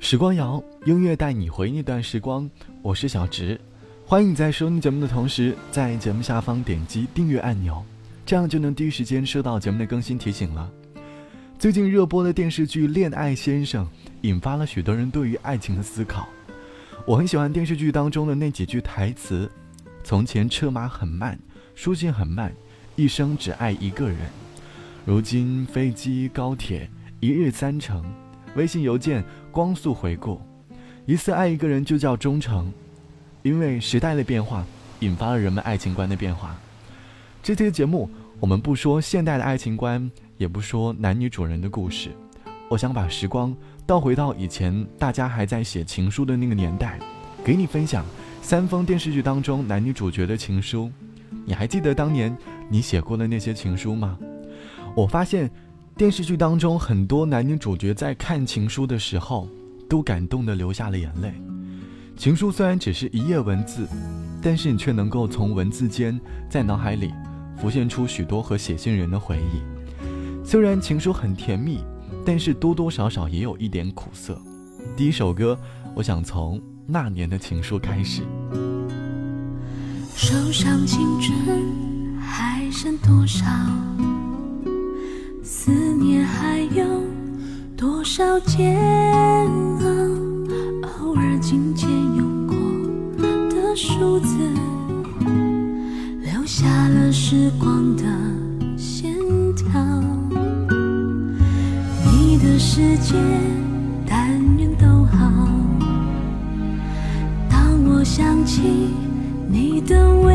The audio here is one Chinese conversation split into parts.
时光谣，音乐带你回那段时光。我是小直，欢迎你在收听节目的同时，在节目下方点击订阅按钮，这样就能第一时间收到节目的更新提醒了。最近热播的电视剧《恋爱先生》引发了许多人对于爱情的思考。我很喜欢电视剧当中的那几句台词：“从前车马很慢，书信很慢，一生只爱一个人。如今飞机高铁一日三程。”微信邮件光速回顾，一次爱一个人就叫忠诚，因为时代的变化引发了人们爱情观的变化。这期节目我们不说现代的爱情观，也不说男女主人的故事，我想把时光倒回到以前大家还在写情书的那个年代，给你分享三封电视剧当中男女主角的情书。你还记得当年你写过的那些情书吗？我发现。电视剧当中，很多男女主角在看情书的时候，都感动的流下了眼泪。情书虽然只是一页文字，但是你却能够从文字间在脑海里浮现出许多和写信人的回忆。虽然情书很甜蜜，但是多多少少也有一点苦涩。第一首歌，我想从那年的情书开始。手上青春还剩多少？思念还有多少煎熬？偶尔紧牵用过的数字，留下了时光的线条。你的世界但愿都好。当我想起你的微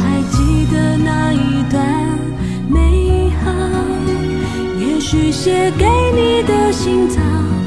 的心脏。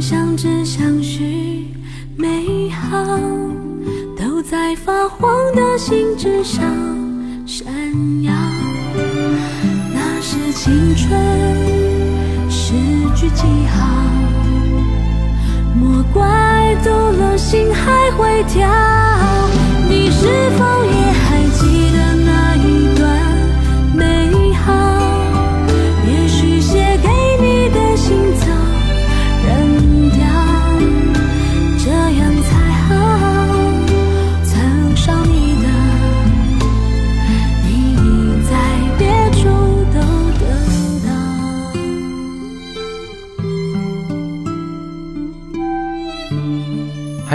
相知相许美好都在发黄的信纸上闪耀。那是青春诗句记号莫怪走了心还会跳。你是否也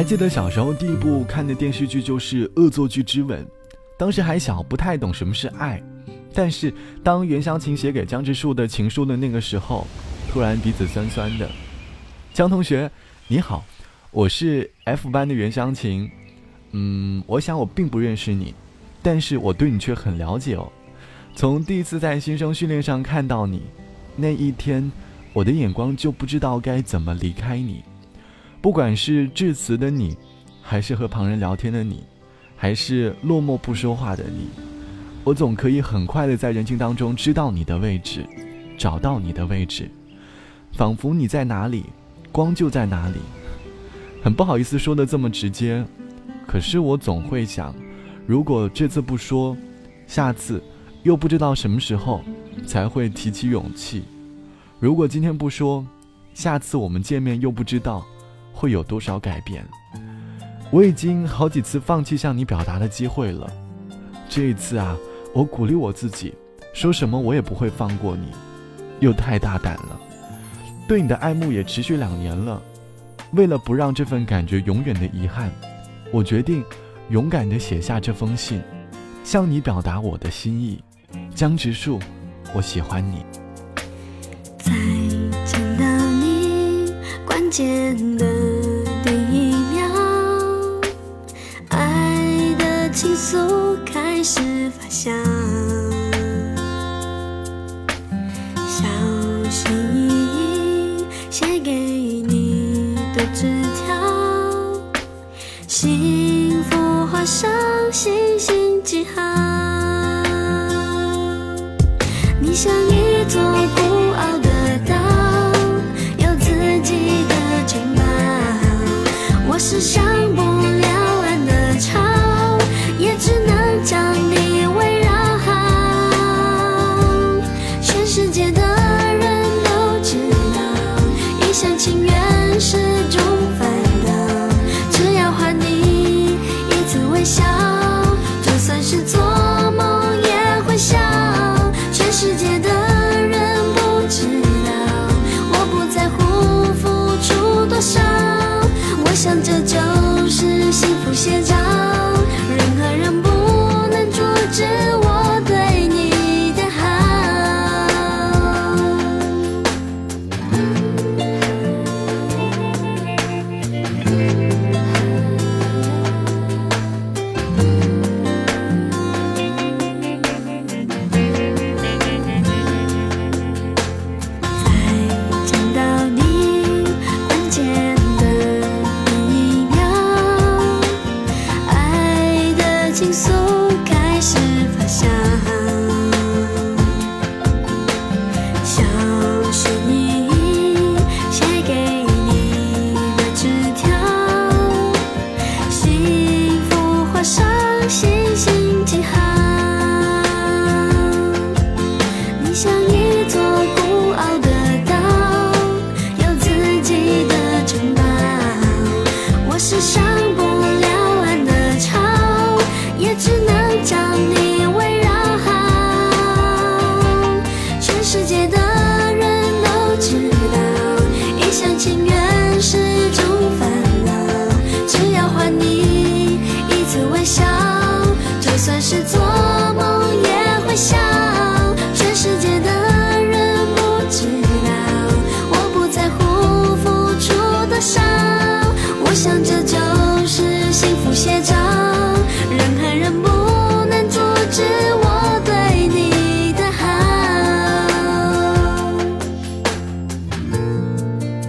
还记得小时候第一部看的电视剧就是《恶作剧之吻》，当时还小，不太懂什么是爱。但是当袁湘琴写给江直树的情书的那个时候，突然鼻子酸酸的。江同学，你好，我是 F 班的袁湘琴。嗯，我想我并不认识你，但是我对你却很了解哦。从第一次在新生训练上看到你，那一天，我的眼光就不知道该怎么离开你。不管是致辞的你，还是和旁人聊天的你，还是落寞不说话的你，我总可以很快的在人群当中知道你的位置，找到你的位置，仿佛你在哪里，光就在哪里。很不好意思说的这么直接。可是我总会想，如果这次不说，下次又不知道什么时候才会提起勇气；如果今天不说，下次我们见面又不知道会有多少改变。我已经好几次放弃向你表达的机会了，这一次啊，我鼓励我自己，说什么我也不会放过你，又太大胆了。对你的爱慕也持续两年了，为了不让这份感觉永远的遗憾。我决定勇敢地写下这封信，向你表达我的心意。江直树，我喜欢你。见的第一秒，爱的情愫开始发酵，笑，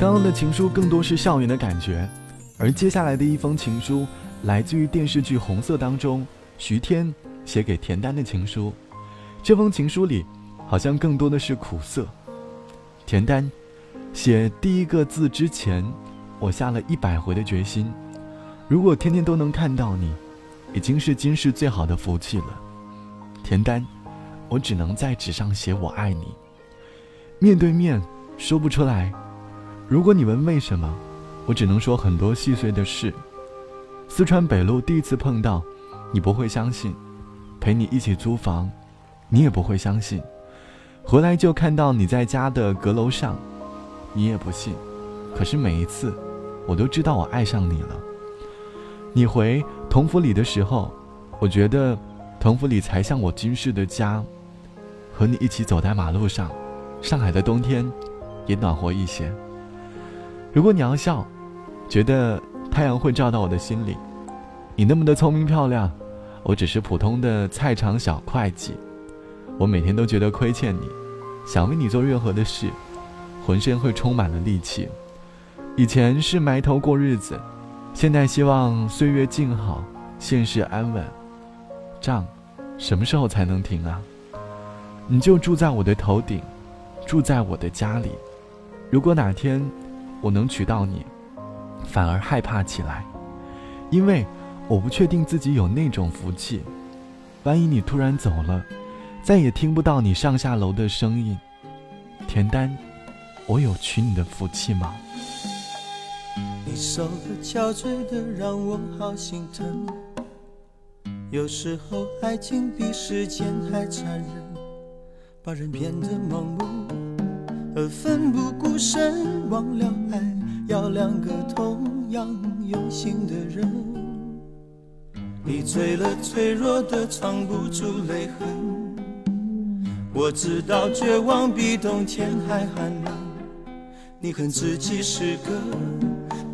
刚刚的情书更多是校园的感觉，而接下来的一封情书来自于电视剧《红色》当中徐天写给田丹的情书。这封情书里，好像更多的是苦涩。田丹写第一个字之前，我下了一百回的决心，如果天天都能看到你，已经是今世最好的福气了。田丹，我只能在纸上写我爱你，面对面说不出来。如果你问为什么，我只能说很多细碎的事。四川北路第一次碰到，你不会相信；陪你一起租房，你也不会相信。回来就看到你在家的阁楼上，你也不信。可是每一次，我都知道我爱上你了。你回同福里的时候，我觉得同福里才像我今世的家。和你一起走在马路上，上海的冬天也暖和一些。如果你要笑，觉得太阳会照到我的心里。你那么的聪明漂亮，我只是普通的菜场小会计。我每天都觉得亏欠你，想为你做任何的事，浑身会充满了力气。以前是埋头过日子，现在希望岁月静好，现世安稳。账，什么时候才能停啊？你就住在我的头顶，住在我的家里。如果哪天我能娶到你，反而害怕起来，因为我不确定自己有那种福气。万一你突然走了，再也听不到你上下楼的声音，田丹，我有娶你的福气吗？你瘦的憔悴的，让我好心疼。有时候爱情比时间还残忍。把人变得盲目而奋不顾身，忘了爱要两个同样用心的人。你醉了，脆弱的藏不住泪痕。我知道绝望比冬天还寒冷。你恨自己是个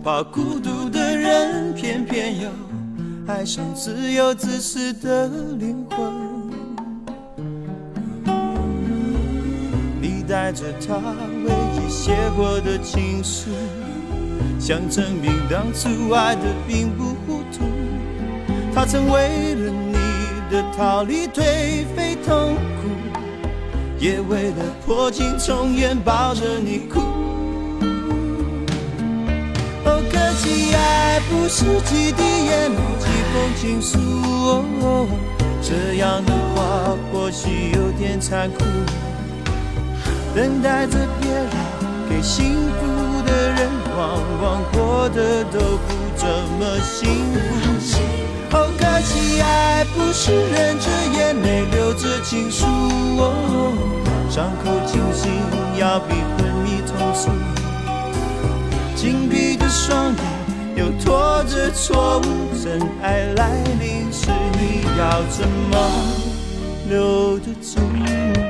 怕孤独的人，偏偏又爱上自由自私的灵魂。带着他唯一写过的情书，想证明当初爱的并不糊涂。他曾为了你的逃离颓废痛苦，也为了破镜重圆抱着你哭。哦，可惜爱不是几滴眼泪几封情书，哦这样的话或许有点残酷。等待着别人给幸福的人，往往过得都不怎么幸福。好可惜，爱不是忍着眼泪流着情书，哦伤口清醒要比昏迷痛楚。紧闭的双眼又拖着错误，真爱来临时，你要怎么留得住？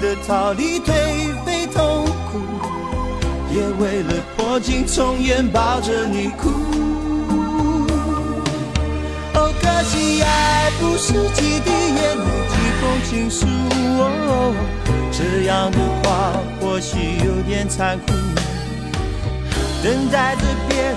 的逃离颓废痛苦，也为了破镜重圆抱着你哭。哦，可惜爱不是几滴眼泪几封情书哦，这样的话或许有点残酷。等待着别人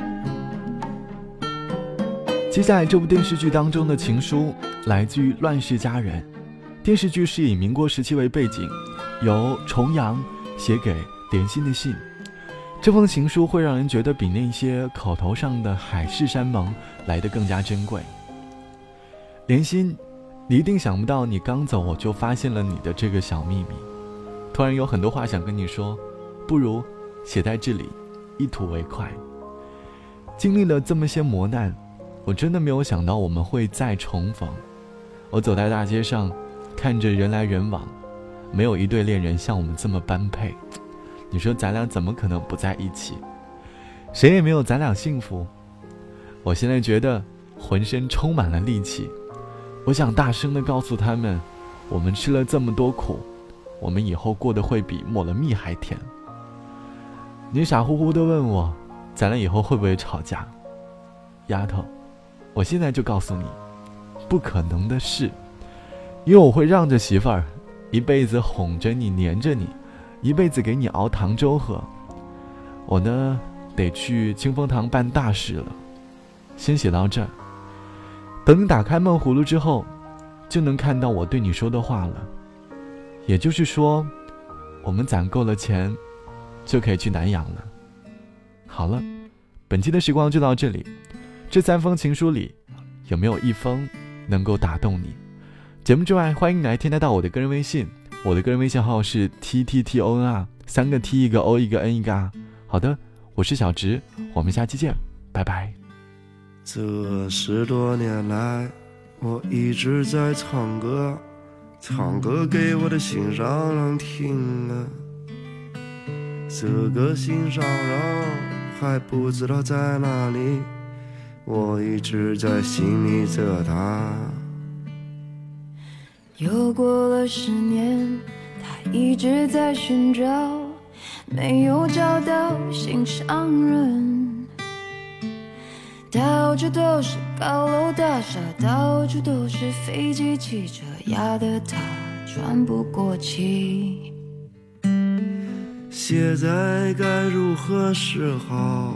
接下来这部电视剧当中的情书来自于《乱世佳人》，电视剧是以民国时期为背景，由重阳写给莲心的信。这封情书会让人觉得比那些口头上的海誓山盟来得更加珍贵。莲心，你一定想不到，你刚走我就发现了你的这个小秘密，突然有很多话想跟你说，不如写在这里，一吐为快。经历了这么些磨难。我真的没有想到我们会再重逢。我走在大街上，看着人来人往，没有一对恋人像我们这么般配。你说咱俩怎么可能不在一起？谁也没有咱俩幸福。我现在觉得浑身充满了力气，我想大声的告诉他们，我们吃了这么多苦，我们以后过得会比抹了蜜还甜。你傻乎乎的问我，咱俩以后会不会吵架？丫头，我现在就告诉你，不可能的事，因为我会让着媳妇儿，一辈子哄着你，黏着你，一辈子给你熬糖粥喝。我呢，得去清风堂办大事了，先写到这儿。等你打开闷葫芦之后，就能看到我对你说的话了。也就是说，我们攒够了钱，就可以去南阳了。好了，本期的时光就到这里。这三封情书里，有没有一封能够打动你？节目之外，欢迎来添加到我的个人微信，我的个人微信号是 t t t o n r，三个 t 一个 o 一个 n 一个 r。好的，我是小直，我们下期见，拜拜。这十多年来，我一直在唱歌，唱歌给我的心上人听啊。这个心上人还不知道在哪里。我一直在心里责他。又过了十年，他一直在寻找，没有找到心上人。到处都是高楼大厦，到处都是飞机汽车，压得他喘不过气。现在该如何是好？